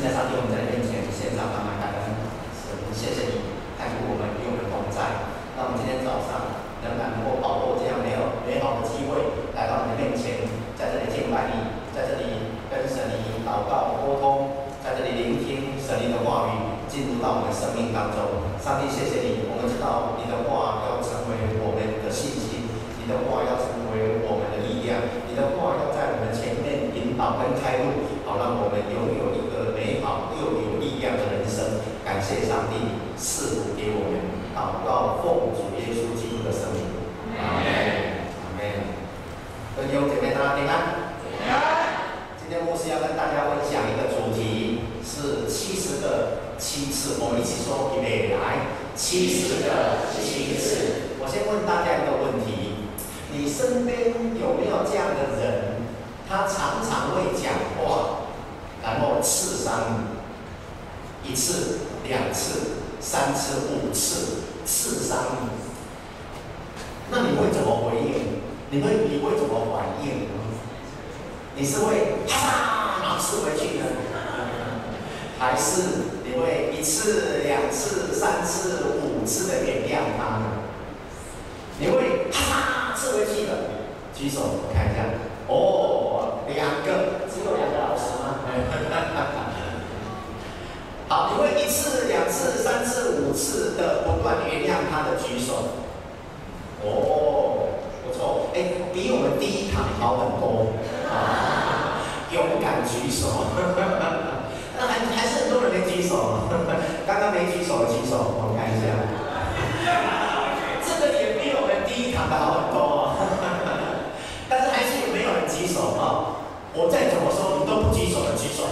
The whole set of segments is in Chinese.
现在上帝，我们在面前献上满满感恩，神，谢谢你看顾我们，与我们同在。让我们今天早上仍然能够把握这样美好美好的机会，来到你的面前，在这里敬拜你，在这里跟神你祷告沟通，在这里聆听神灵的话语，进入到我们生命当中。上帝，谢谢你，我们知道你的话要成为我们的信心，你的话要成为我们的力量，你的话要在我们前面引导跟开路，好让我们拥有一个美好又有力量的人生。感谢上帝赐福给我们。祷告奉主耶稣基督的圣名，阿门，阿门。各位弟兄姐妹，大家平安。平安。今天牧师要跟大家分享一个主题，是七十个七次。我们一起说预备来，七十个七次。我先问大家一个问题：你身边有没有这样的人？他常常会讲话，然后刺伤你，一次、两次。三次、五次刺伤你，那你会怎么回应？你会你会怎么反应？你是会啪然后刺回去呢？还是你会一次、两次、三次、五次的原谅他呢？你会啪刺回去的？举手，看一下。哦，两个老师吗？好，你会一次、两次、三次、五次的不断原谅他的举手。哦，不错，哎，比我们第一堂好很多。啊，勇敢举手。那还还是很多人没举手。刚刚没举手的举手，我们看一下。这个也比我们第一堂的好很多。但是还是有没有人举手啊？我再怎么说，你都不举手的举手。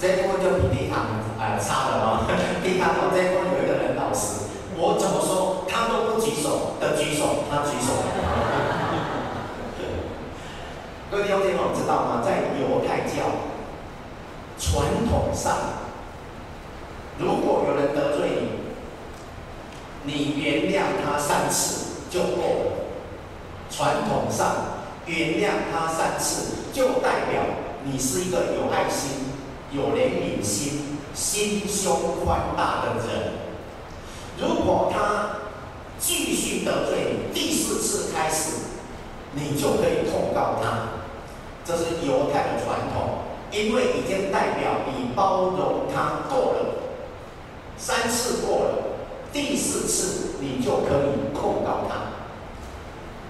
这一波就比第一堂呃差了嘛。第一堂我这一波有一个人老师，我怎么说他都不举手的举手，他举手。各位弟兄姐妹，知道吗？在犹太教传统上，如果有人得罪你，你原谅他三次就够了。传统上，原谅他三次就代表你是一个有爱心。有怜悯心、心胸宽大的人，如果他继续得罪你，第四次开始，你就可以控告他。这是犹太的传统，因为已经代表你包容他够了，三次过了，第四次你就可以控告他。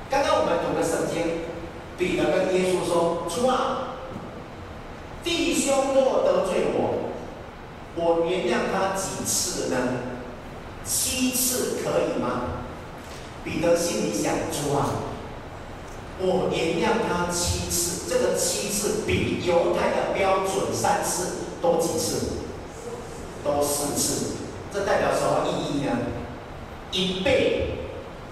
刚刚我们读的圣经，彼得跟耶稣说：“主啊。”弟兄若得罪我，我原谅他几次呢？七次可以吗？彼得心里想：主啊，我原谅他七次，这个七次比犹太的标准三次多几次？多四次。这代表什么意义呢？一倍，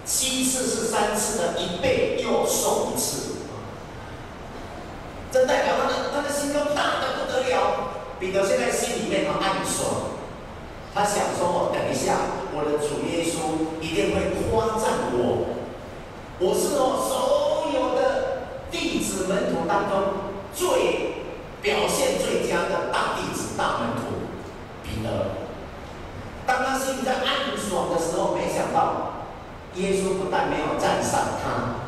七次是三次的一倍，又送一次。这代表他的他的心都大得不得了。彼得现在心里面很暗爽，他想说：“哦，等一下，我的主耶稣一定会夸赞我。我是我所有的弟子门徒当中最表现最佳的大弟子、大门徒。”彼得，当他心里在暗爽的时候，没想到耶稣不但没有赞赏他，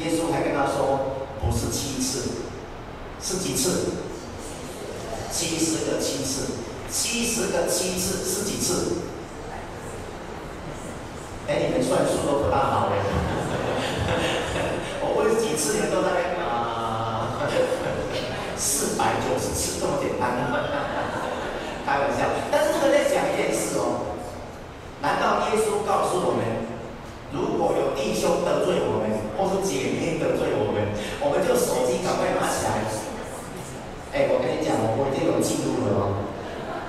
耶稣还跟他说：“不是七次。”是几次？七十个七次，七十个七次是几次？哎，你们算数都不大好哎。我问几次，你们都在啊？四百九十次，这么简单吗？开玩笑。但是这个在讲一件事哦。难道耶稣告诉我们，如果有弟兄得罪我们，或是姐妹得罪我们，我们就手机赶快拿起来？哎，我跟你讲，我我已经有记录了哦。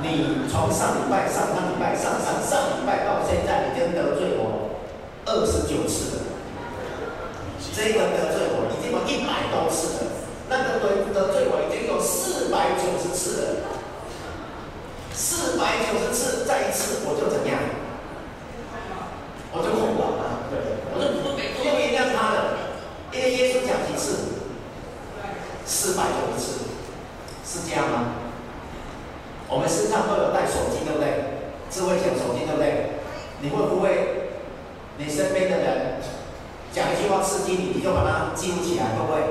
你从上礼拜、上上礼拜、上上上礼拜到现在，已经得罪我二十九次了。这个得罪我已经有一百多次了，那个得得罪我已经有四百九十次了。四百九十次，再一次我就怎样？我就控告他，对，我就不不用原谅他了，因为耶稣讲几次？四百九十次。是这样吗？我们身上都有带手机，对不对？智慧型手机，对不对？你会不会，你身边的人讲一你，就把它记起来，会不会？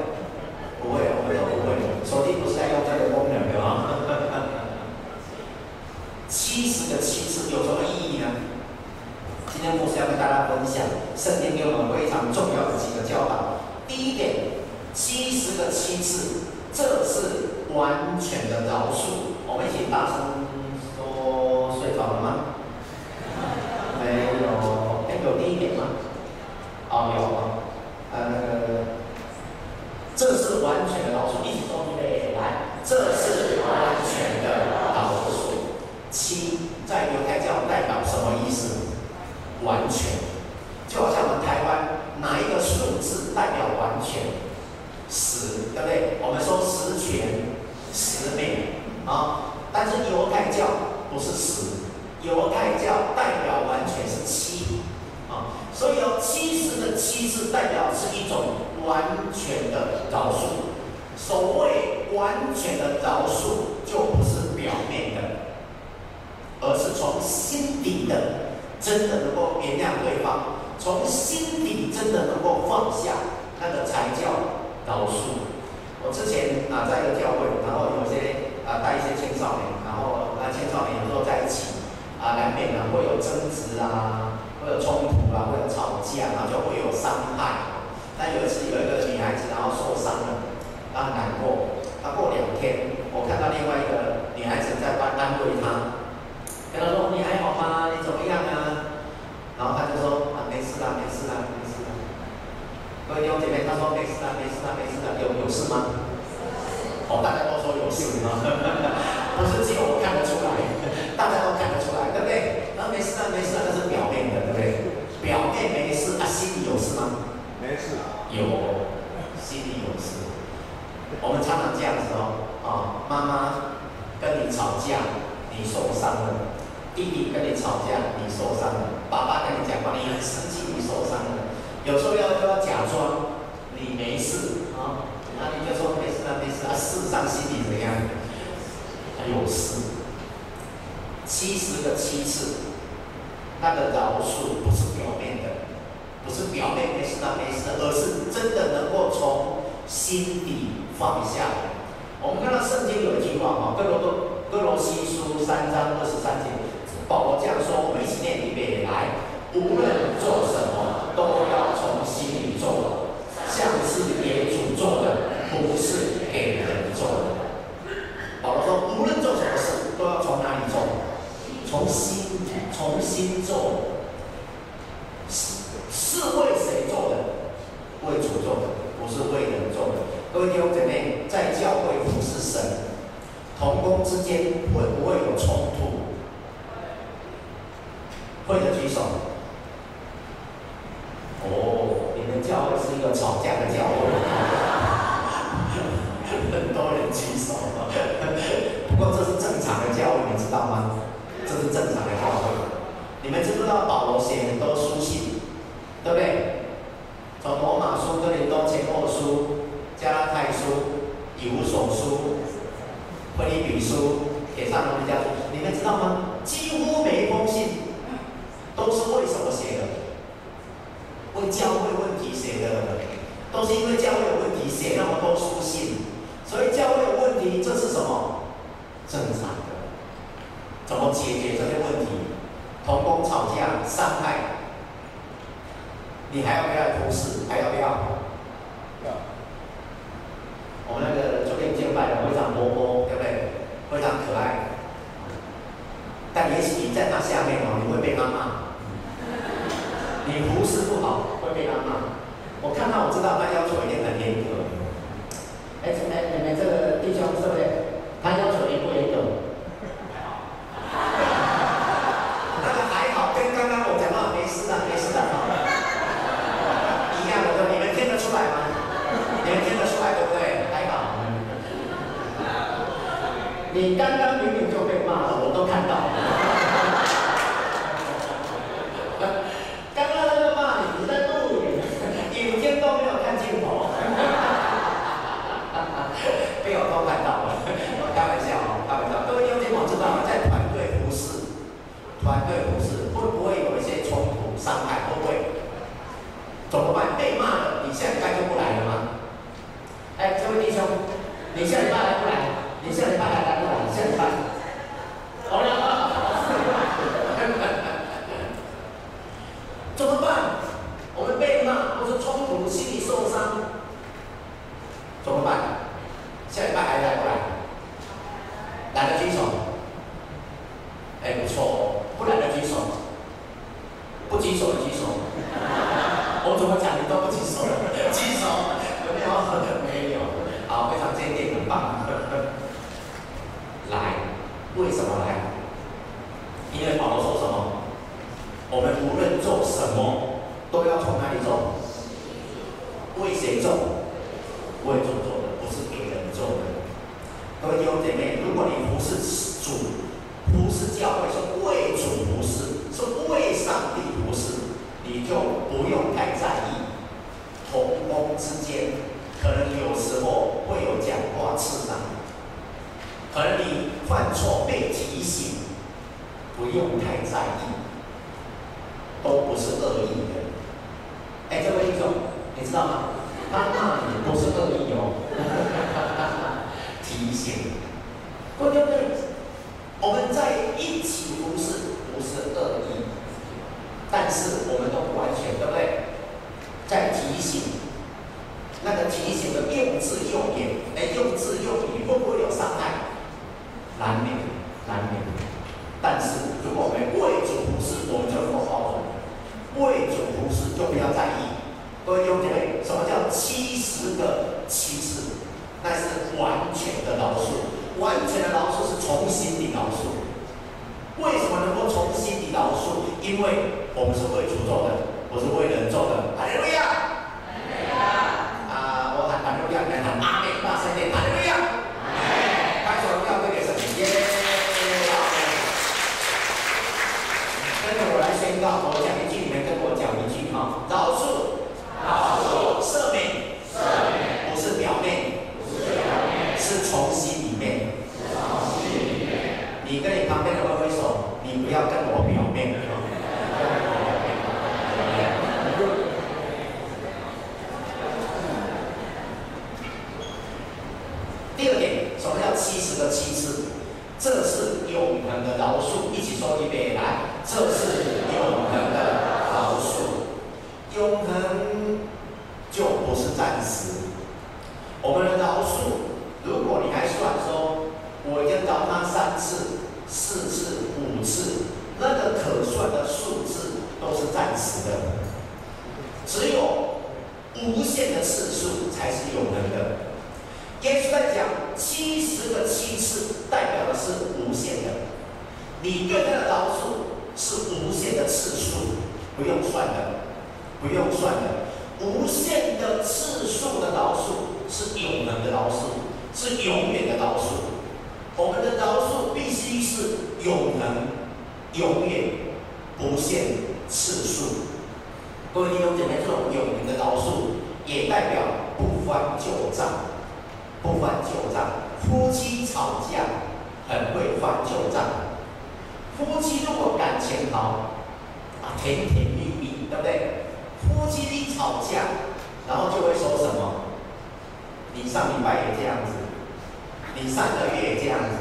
不会，我们都不会。手机不是在用这个功能的吗？七十个七次有什么意义呢？今天牧师要跟大家分享圣经给我们非常重要的几个教导。第一点，七十个七次，这是完全的饶恕。我们一起大声说：“睡着了吗？”没有，还有第一点吗？哦，有啊。呃，这是完全的饶恕。一起说预备来，这是完全的饶恕。七在犹太教代表什么意思？完全，就好像我们台湾哪一个数字代表完全？十，对不对？我们说十全十美。啊！但是犹太教不是十，犹太教代表完全是七，啊，所以有七十的七是代表是一种完全的饶恕。所谓完全的饶恕，就不是表面的，而是从心底的，真的能够原谅对方，从心底真的能够放下，那个才叫饶恕。我之前啊，在一个教会，然后有些。啊，带一些青少年，然后啊，青少年有时候在一起，啊，难免呢会有争执啊，会有冲突啊，会有吵架，然后就会有伤害。那有一次有一个女孩子，然后受伤了，她很难过。她过两天，我看到另外一个女孩子在帮安慰她，跟她说：“你还好吗？你怎么样啊？”然后她就说：“啊，没事啦，没事啦，没事啦。”各位弟兄姐妹，她说：“没事啦，没事啦，没事啦，有有事吗？”哦，大家都说有事吗？不是只有我看得出来，大家都看得出来，对不对？然后没事啊，没事啊，那是表面的，对不对？表面没事啊，心里有事吗？没事。有，心里有事。我们常常这样子哦，啊，妈妈跟你吵架，你受伤了；弟弟跟你吵架，你受伤了；爸爸跟你讲话，你很生气，你受伤了。有时候要都要假装你没事啊。那你就说没事，实上心里怎样？他有事。七十个七次，那个饶恕不是表面的，不是表面没事啊，没事，而是真的能够从心底放下。我们看到圣经有一句话哈，哥罗多哥罗西书三章二十三节，保罗这样说，我们一起念一遍来，无论做什么，都要从心里做。像是给主做的，不是给人做的。保罗说，无论做什么事，都要从哪里做？从重新做。是是为谁做的？为主做的，不是为人做的。各位弟兄姐妹，在教会服侍神，同工之间会不会有冲突？会的举手。哦。教会是一个吵架的教会，很多人举手。不过这是正常的教会，你知道吗？这是正常的教会。你们知不知道保罗写很多书信，对不对？从罗马书、哥林多前后书、加拉太书、以弗所书、腓立比书、帖撒罗尼迦书，你们知道吗？几乎每一封信都是为什么写的？为教会问题写的，都是因为教会有问题写那么多书信，所以教会有问题，这是什么？正常的。怎么解决这些问题？同工吵架伤害，你还要不要服侍？还要不要？要。我们那个昨天见拜的非常活泼，对不对？非常可爱。但也许你在他下面哦，你会被他骂。你服侍不好会被他骂，我看到我知道他要求一定很严格。哎哎你们这个弟兄是不是？他要求哎，用字用语会不会有伤害？难免，难免。但是如果我们为主服侍，我们就不包容；为主服侍，就不要在意。各位兄姐妹，什么叫七十个七次？那是完全的饶恕，完全的饶恕是从心底饶恕。为什么能够从心底饶恕？因为我们是为主做的，不是为人做的。哈利路亚！哈利路亚！啊，我喊哈利路亚，你们喊阿门，大声点，哈利路亚！开始荣耀归给神，耶！跟着我来宣告，我讲一句，你们跟我讲一句哈，饶恕。饶恕、赦免，赦免不是表面，不是表面，是从心里面，是从心里面。你跟你旁边的挥挥手，你不要跟我表面。第二点，什么叫七十个七次？这是永恒的饶恕，一起说一遍来，这是永恒的饶恕，永恒。就不是暂时。我们的饶恕，如果你还算说，我已经饶他三次、四次、五次，那个可算的数字都是暂时的。只有无限的次数才是永恒的。耶稣在讲七十个七次，代表的是无限的。你对他的饶恕是无限的次数，不用算的，不用算的。无限的次数的饶恕是永恒的饶恕，是永远的饶恕。我们的饶恕必须是永恒、永远、不限次数。各位弟兄姐妹，这种有名的饶恕也代表不翻旧账，不翻旧账。夫妻吵架很会翻旧账，夫妻如果感情好，啊，甜甜蜜蜜，对不对？夫妻一吵架，然后就会说什么？你上礼拜也这样子，你上个月也这样子，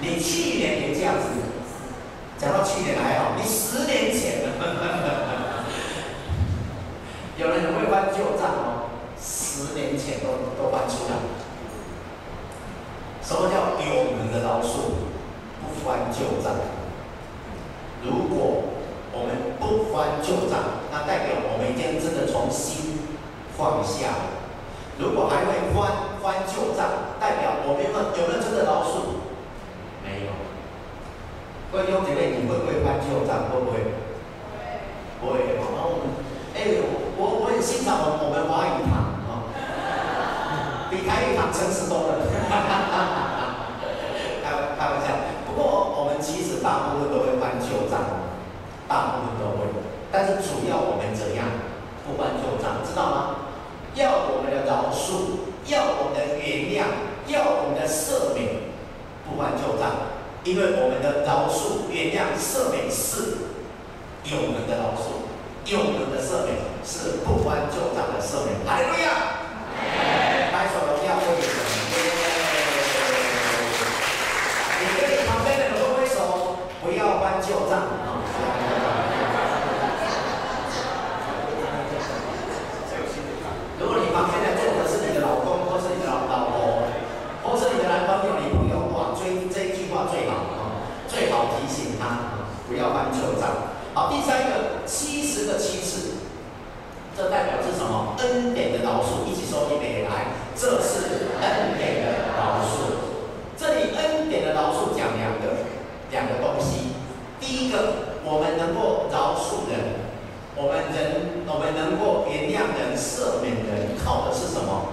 你去年也这样子。讲到去年还好，你十年前的，有人会翻旧账哦，十年前都都翻出来。什么叫丢人的老鼠？不翻旧账。如果我们不翻旧账，那代表我们已经真的从心放下了。如果还会翻翻旧账，代表我们有有没有真的老鼠？没有。各位兄姐妹，你会不会翻旧账？会不会？不会。然后我们，哎，欣赏我我们华语堂啊，比台语堂诚实多了。开开玩笑。不过我们其实大部分都会翻旧账。大部分都会，但是主要我们怎样不翻旧账，知道吗？要我们的饶恕，要我们的原谅，要我们的赦免，不翻旧账，因为我们的饶恕、原谅、赦免是永恒的饶恕，永恒的赦免是不关校长的赦免。哈利路亚！恩典的饶恕一起说一遍来这是恩典的饶恕这里恩典的饶恕讲两个两个东西。第一个我们能够饶恕人我们人我们能够原谅人赦免人靠的是什么？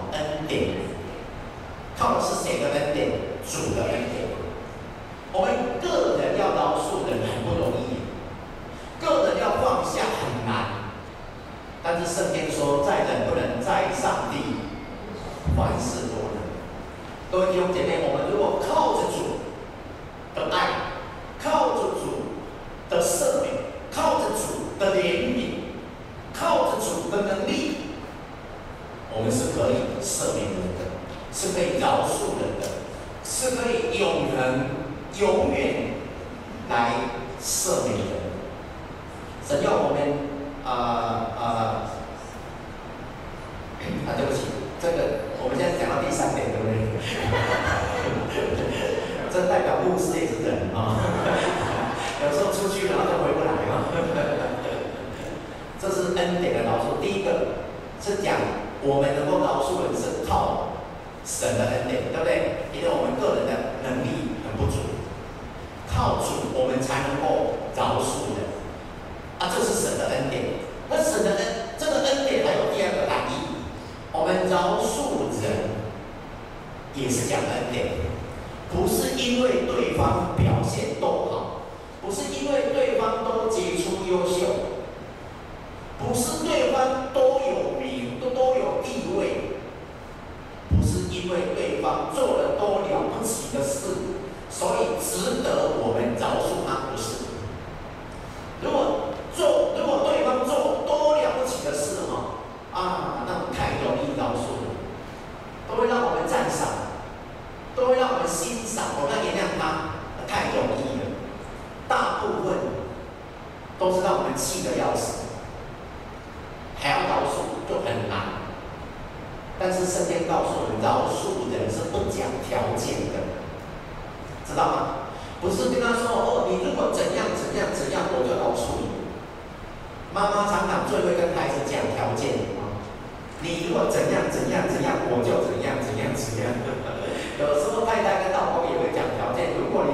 省的很累对不对？因为我们个人的能力很不足靠住我们才能够找恕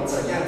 más.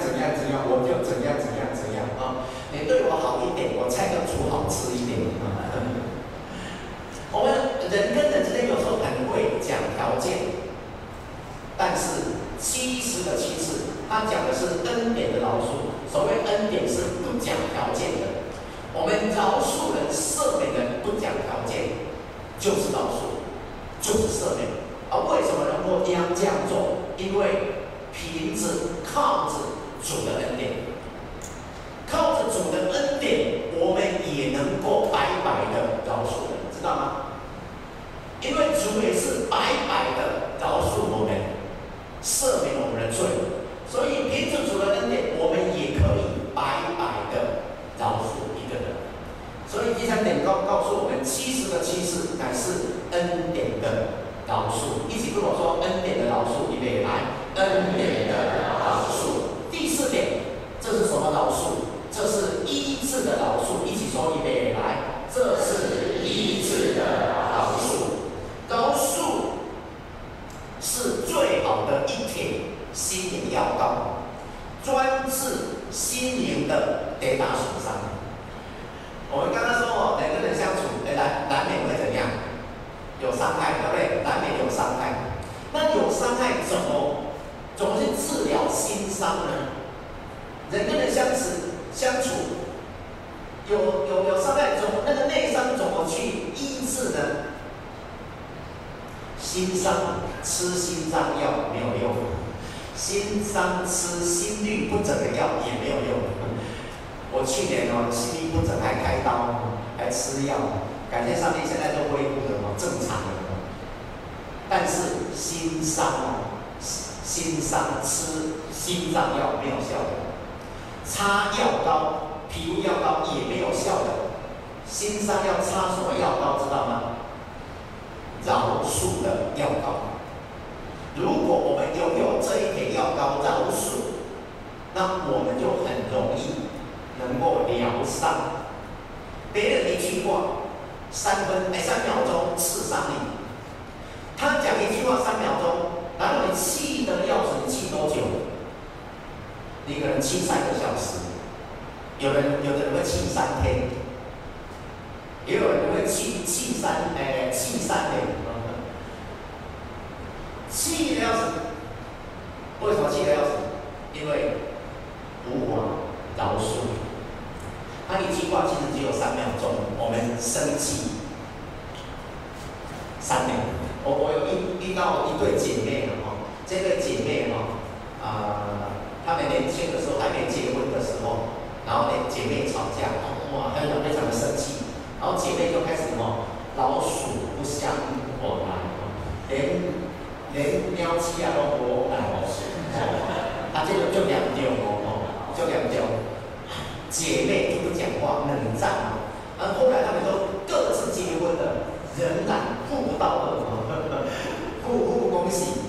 家属上。我们刚刚说过两个人相处难难免会怎样？有伤害对不对？难免有伤害。那有伤害怎么怎么去治疗心伤呢？人跟人相处相处有有有伤害怎么那个内伤怎么去医治呢？心伤吃心脏药没有用。心伤吃心律不整的药也没有用。我去年哦，心肌不准还开刀，还吃药，感谢上帝，现在都恢复的哦，正常的。但是心伤哦，心伤吃心脏药没有效的，擦药膏、皮肤药膏也没有效的，心伤要擦什么药膏知道吗？饶恕的药膏。如果我们拥有这一点药膏饶恕，那我们就很容易。能够疗伤别人一句话三分哎三秒钟刺伤你他讲一句话三秒钟然后你气得要死你气多久你可能气三个小时有人有的人会气三天也有人会气气三哎气三年气得要死为什么气得要死因为生气三年。我我有遇遇到一对姐妹了吼这对姐妹哦啊她们年轻的时候还没结婚的时候然后呢姐妹吵架哇非常非常的生气然后姐妹就开始什么老鼠不相往来连连喵七啊都不爱哦啊这个就两点哦哦就两点姐妹就不讲话冷战然后后来他们都各自结婚了。仍然互不到二，互互恭喜。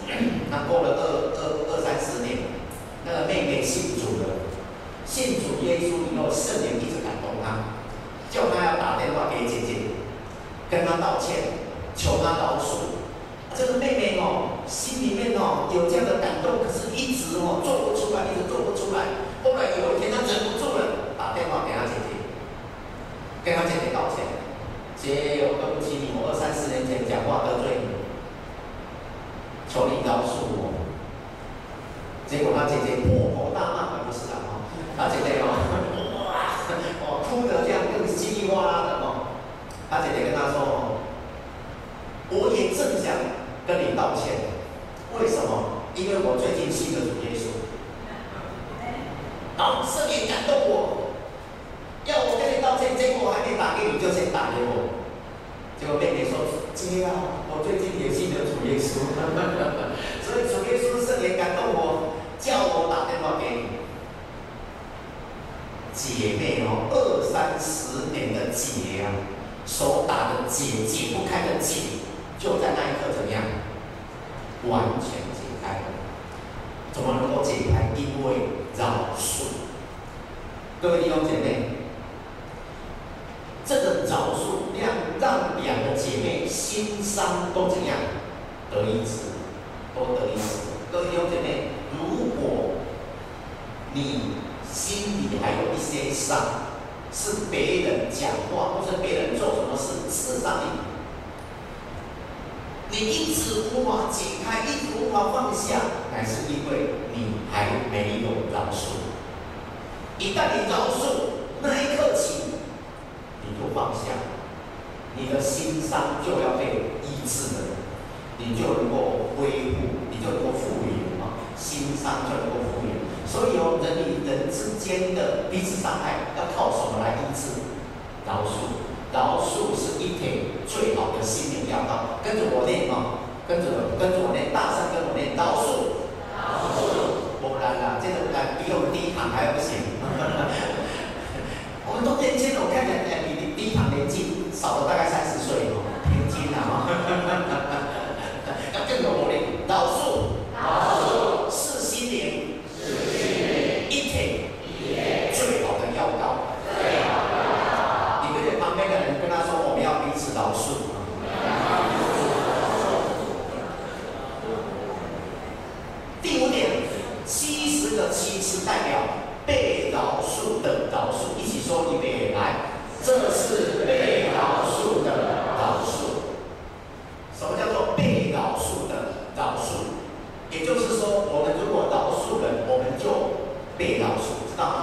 那过了二二二三十年，那个妹妹信主了，信主耶稣以后，圣灵一直感动她，叫她要打电话给姐姐，跟她道歉，求她饶恕。这个妹妹哦，心里面哦有这样的感动，可是一直哦做不出来，一直做不出来。后来有一天她忍不住了，打电话给她姐姐，跟她姐姐道歉。姐，我对不起你，我二三十年前讲话得罪你，求你饶恕我。结果他姐姐破口大骂，不是的啊，他姐姐哦，哇，哦，哭得这样更稀里哗啦的哦。他姐姐跟他说哦，我也正想跟你道歉，为什么？因为我最近信了主耶稣，好，圣灵感动我。要我跟你道歉，结果我还没打给你，就先打给我。结果妹妹说：“姐啊，我最近也信了主耶稣，所以主耶稣圣灵感动我，叫我打电话给你。”姐妹哦，二三十年的结啊，手解不开的结，就在那一刻怎么样？完全解开了。怎么能够解开？因为饶恕。各位弟兄姐妹。这个饶恕让让两个姐妹心伤都怎样得医治，都得医治。各位弟兄姐妹，如果你心里还有一些伤，是别人讲话或者别人做什么事刺伤你，你一直无法解开，一直无法放下，乃是因为你还没有饶恕。一旦你饶恕，那一刻起。你就放下，你的心伤就要被医治了，你就能够恢复，你就能够复原啊，心伤就能够复原。所以哦，人与人之间的彼此伤害要靠什么来医治？饶恕，饶恕是一帖最好的心灵药膏。跟着我念啊，跟着我跟着我念，大声跟我念，饶恕，饶恕，果然啊，这个啊比我们第一堂还要不行。我们都年轻了，我看看哎。第一堂年纪少了大概三十岁哦，平均啊，要更有活力。饶恕，饶恕是心灵，是心灵一帖最好的药膏。最好的药膏。你对着旁边的人跟他说，我们要彼此饶恕。第五点，七十个七是代表被饶恕的饶恕，一起说预备来。这是被饶恕的饶恕。什么叫做被饶恕的饶恕？也就是说，我们如果饶恕人，我们就被饶恕，知道吗？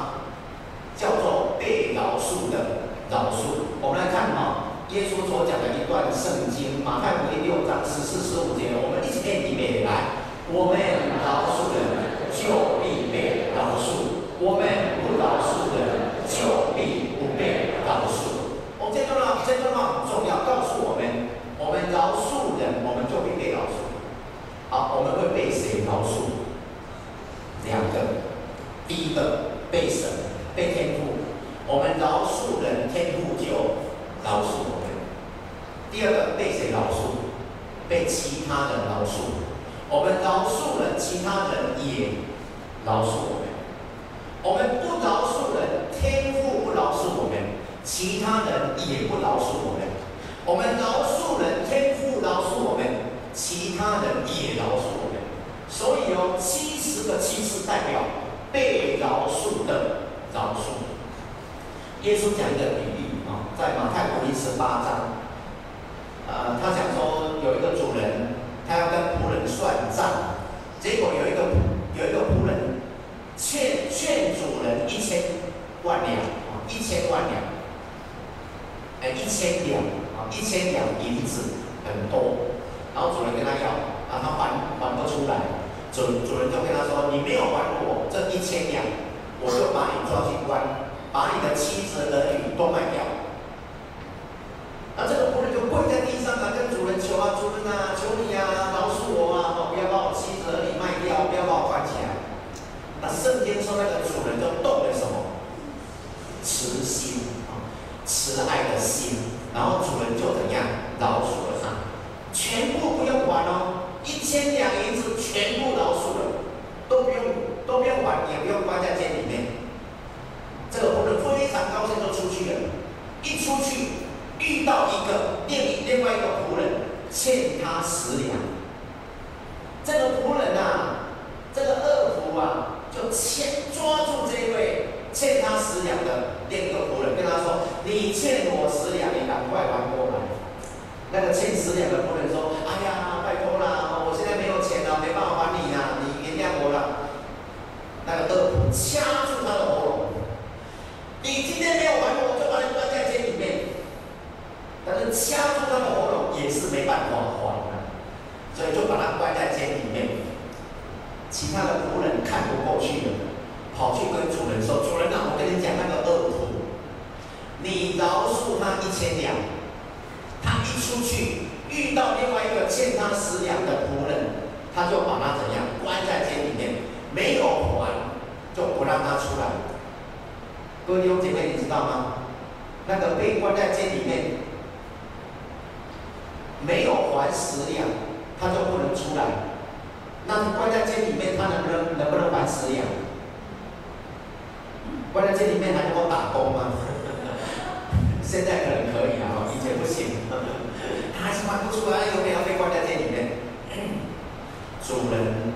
叫做被饶恕的饶恕。我们来看哈，耶稣所讲的一段圣经，马太福音六章十四、十五节，我们一起念一遍来。我们饶恕人，就必被饶恕；我们不饶恕人，就必不被。饶恕，我这段话，这段话很重要，告诉我们，我们饶恕人，我们就会被饶恕。好，我们会被谁饶恕？两个，第一个，被天父。我们饶恕人，天父就饶恕我们。第二个被谁饶恕？被其他人饶恕。我们饶恕人，其他人也饶恕我们。我们不饶恕人，天父不饶恕我们。其他人也不饶恕我们，我们饶恕人，天父饶恕我们，其他人也饶恕我们。所以有七十个七是代表被饶恕的饶恕。耶稣讲一个比喻啊，在马太福音十八章，一千两，一千两银子很多，然后主人跟他要，然后还还不出来，主主人就跟他说：“你没有还我这一千两，我就把你抓去关，把你的妻子儿女都卖掉。”其他的仆人看不过去了，跑去跟主人说：“主人啊，我跟你讲那个恶仆，你饶恕他一千两，他一出去遇到另外一个欠他十两的仆人，他就把他怎样关在监里面，没有还就不让他出来。”各位弟兄姐妹，你知道吗？那个被关在监里面。没有还十两，他就不能出来。那你关在监里面，他能不能能不能还十两？关在监里面还能够打工吗？现在可能可以啊，以前不行。他还是还不出来，有没有被关在监里面？主人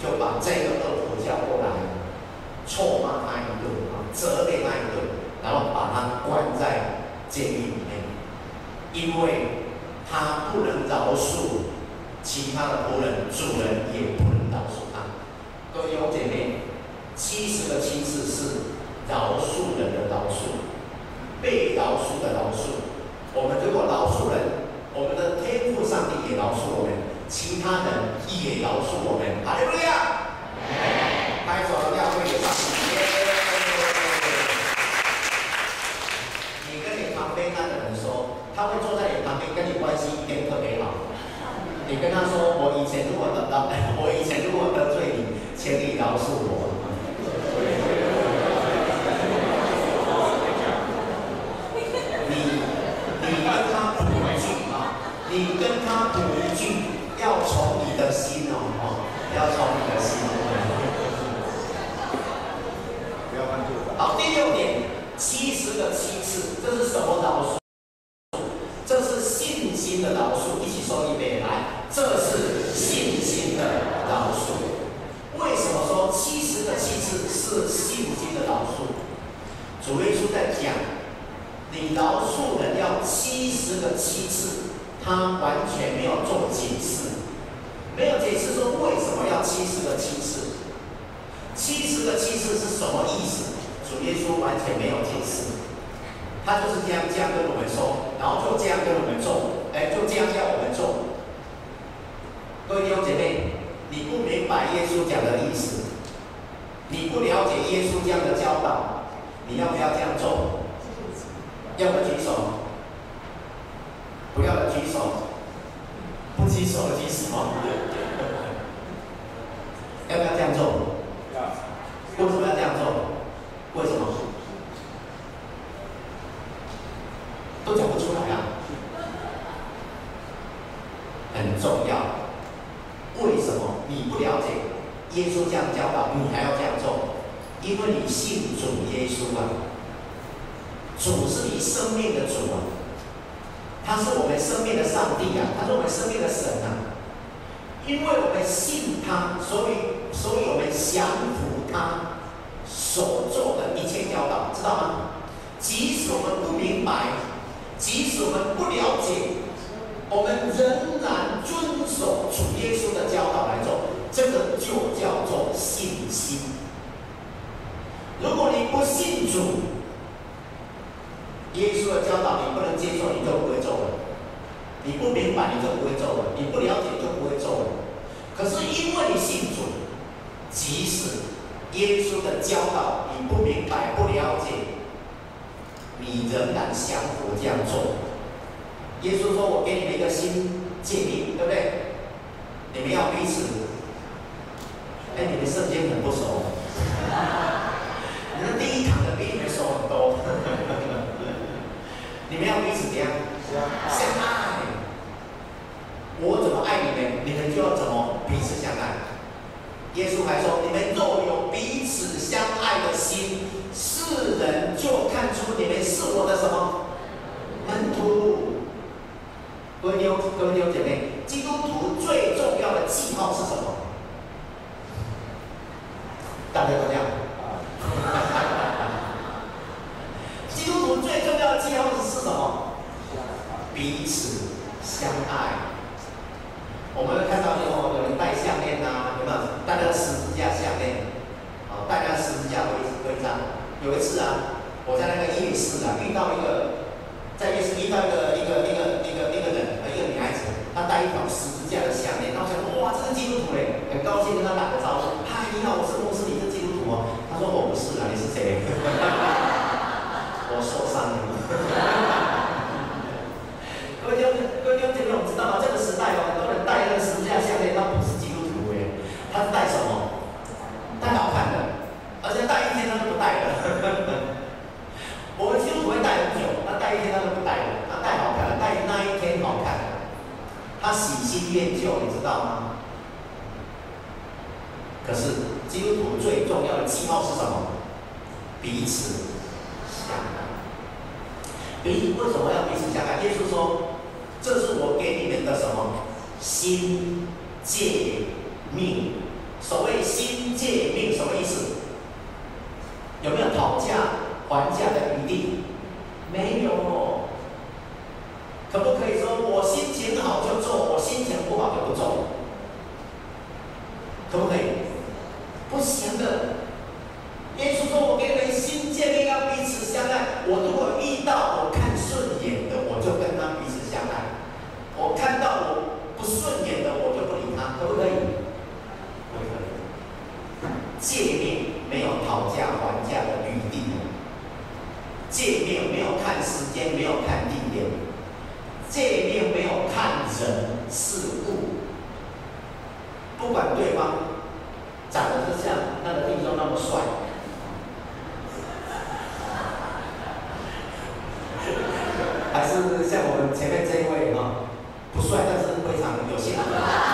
就把这个恶仆叫过来，臭骂他一顿啊，责备他一顿，然后把他关在监狱里面，因为。他不能饶恕其他的仆人，主人也不能饶恕他。各位弟兄姐妹，七十个七次是饶恕人的饶恕，被饶恕的饶恕。我们如果饶恕人，我们的天父上帝也饶恕我们，其他人也饶恕我们。哈利路亚！拍手要会给上帝。你跟你旁边那个人说，他会坐在你旁边，跟你关系一定特别好。你跟他说：“我以前如果得到，我以前如果得罪你，请你饶恕我。”你你跟他补一句啊，你跟他补一句，要从你的心哦，要从你的心。不要关注。好，第六点，七十个七次，这是什么饶恕？的饶恕，一起说一遍来。这是信心的饶恕。为什么说七十个七次是信心的饶恕？主耶稣在讲，你饶恕人要七十个七次，他完全没有做解释，没有解释说为什么要七十个七次。七十个七次是什么意思？主耶稣完全没有解释，他就是这样这样跟我们说，然后就这样跟我们做。哎，就这样叫我们做。各位弟兄姐妹，你不明白耶稣讲的意思，你不了解耶稣这样的教导，你要不要这样做？要的举手，不要的举手，不举手的举什么。要不要这样做？为什么要这样做？为什么？都讲不出来啊。很重要，为什么你不了解？耶稣这样教导，你还要？因为你信主耶稣啊，主是你生命的主啊，他是我们生命的上帝啊，他是我们生命的神啊。因为我们信他，所以所以我们降服他所做的一切教导，知道吗？即使我们不明白，即使我们不了解。我们仍然遵守主耶稣的教导来做，这个就叫做信心。如果你不信主，耶稣的教导你不能接受，你就不会做了；你不明白，你就不会做了；你不了解，你就不会做了。可是因为你信主，即使耶稣的教导你不明白、不了解，你仍然想我这样做。耶稣说我给你们一个新诫命，对不对？你们要彼此……哎，你们圣经很不熟。你们要彼此怎样？相爱。我怎么爱你们，你们就要怎么彼此相爱。耶稣还说：“你们若有彼此相爱的心，世人就看出你们是我的什么门徒。”各位弟各位弟姐妹，基督徒最重要的记号是什么？大家都这样。像我们前面这一位啊不帅但是非常有性格。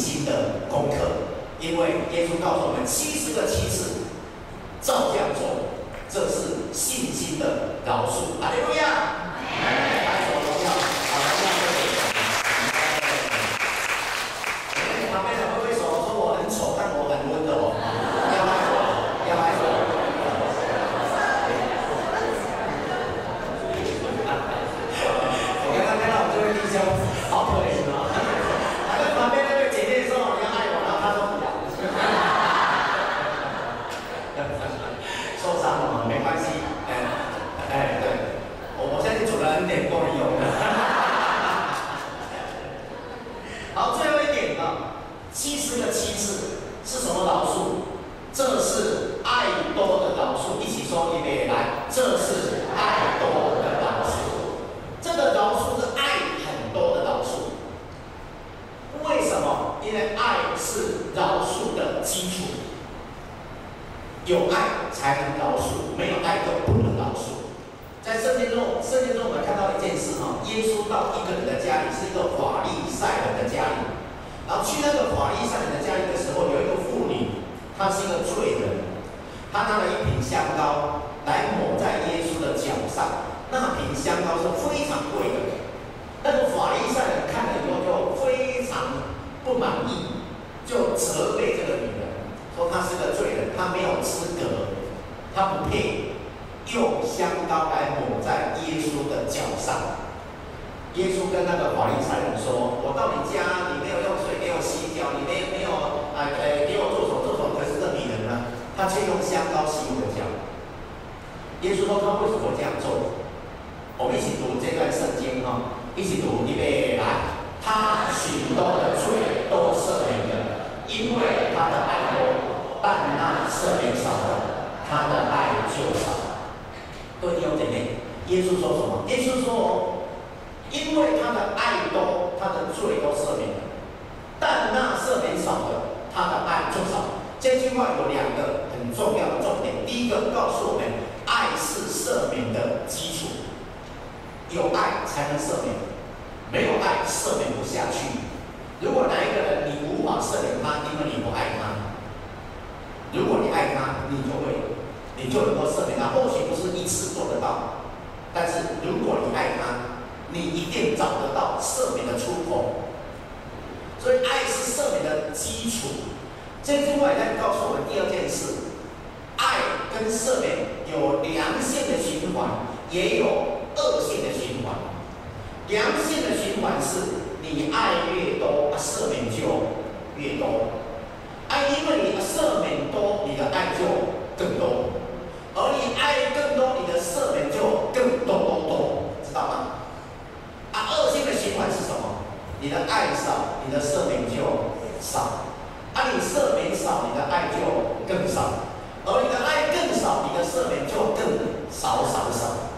心的功课，因为耶稣告诉我们，七十个七十照样做，这是信心的饶恕。阿利路亚！人，她拿了一瓶香膏来抹在耶稣的脚上。那瓶香膏是非常贵的。那个法利赛人看了以后就非常不满意，就责备这个女人，说她是个罪人，她没有资格，她不配。用香膏来抹在耶稣的脚上。耶稣跟那个法利赛人说：“我到你家，你没有用水给我洗脚，你没没有啊呃给我做手做手，可是这女人却用香膏洗我的脚。”耶稣说：“他为什么这样做？”我们一起读这段圣经哈，一起读预备来。他许多的罪都赦免了，因为他的爱多；但那赦免少的，他的爱就少。各位弟兄姐妹，耶稣说什么？耶稣说：“因为他的爱多，他的罪都赦免了；但那赦免少的，他的爱就少。”这句话有两个重要的重点。第一个告诉我们，爱是赦免的基础，有爱才能赦免，没有爱赦免不下去。如果哪一个人你无法赦免他，因为你不爱他；如果你爱他，你就会。你就能够赦免他，或许不是一次做得到，但是如果你爱他，你一定找得到赦免的出口。所以爱是赦免的基础。这句话也在告诉我们第二件事：爱跟赦免有良性的循环，也有恶性的循环。良性的循环是你爱越多，啊赦免就越多。爱因为你的赦免多，你的爱就更多。而你爱更多，你的赦免就更多多多，知道吗？啊，恶性的循环是什么？你的爱少，你的赦免就少；啊，你赦免少，你的爱就更少；而你的爱更少，你的赦免就更少少少。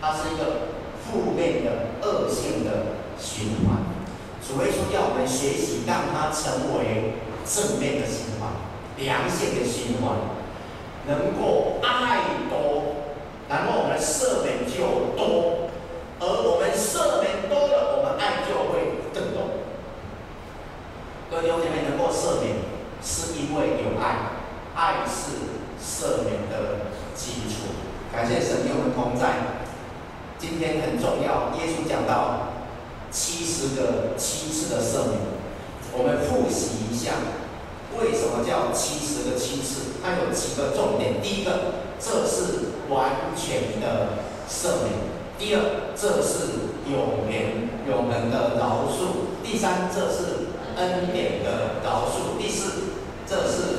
它是一个负面的恶性的循环。主耶稣要我们学习，让它成为正面的循环，良性的循环。能够爱多，然后我们赦免就多，而我们赦免多了，我们爱就会更多。各位弟兄姐妹，能够赦免，是因为有爱，爱是赦免的基础。感谢神与我们同在。今天很重要，耶稣讲到七十个七次的赦免，我们复习一下。为什么叫七十个七次？它有几个重点。第一个，这是完全的赦免；第二，这是永远永恒的饶恕；第三，这是恩典的饶恕；第四，这是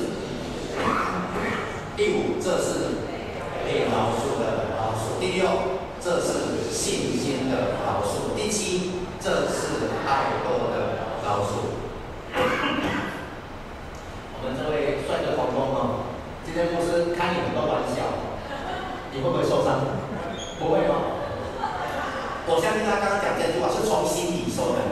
第五，这是被饶恕的饶恕；第六，这是信心的饶恕；第七，这是爱多的饶恕。我们这位帅的黄工啊，今天牧师开你很多玩笑，你会不会受伤？不会吗？我相信他刚刚讲这句话是从心里说的，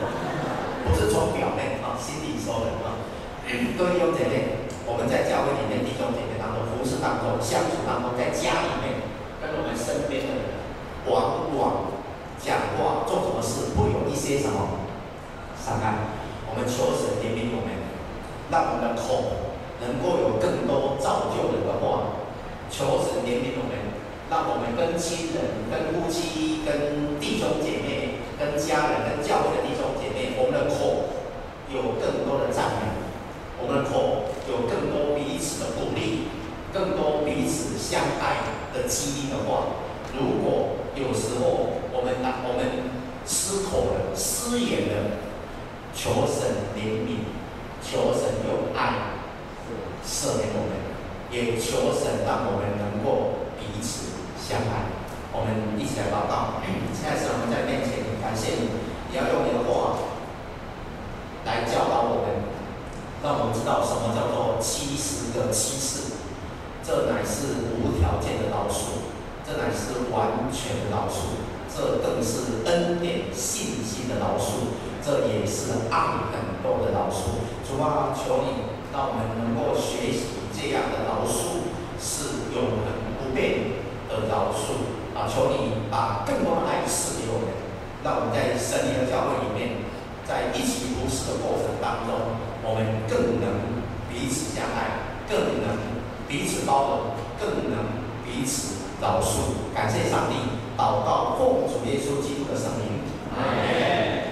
不是从表面啊，心里说的啊。各位弟兄姐妹，我们在教会里面弟兄姐妹当中服侍当中相处当中，在家里面跟我们身边的人，往往讲话做什么事会有一些什么伤害。我们求神怜悯我们，让我们的口。能够有更多造就人的话，求神怜悯我们，让我们跟亲人、跟夫妻、跟弟兄姐妹、跟家人、跟教会的弟兄姐妹，我们的口有更多的赞美，我们的口有更多彼此的鼓励，更多彼此相爱的激励的话。如果有时候我们啊，我们失口了、失言了，求神怜悯，求神用爱。赦免我们，也求神让我们能够彼此相爱。我们一起来祷告。现在是我们在面前，感谢你，你要用你的话来教导我，让我们知道什么叫做七十个七次。这乃是无条件的饶恕，这乃是完全的饶恕，这更是恩典信心的饶恕，这也是爱很多的饶恕。主啊，求你。让我们能够学习这样的饶恕，是永恒不变的饶恕啊！求你把更多的爱赐给我们，让我们在神灵的教会里面，在一起服侍的过程当中，我们更能彼此相爱，更能彼此包容，更能彼此饶恕。感谢上帝，祷告奉主耶稣基督的圣名。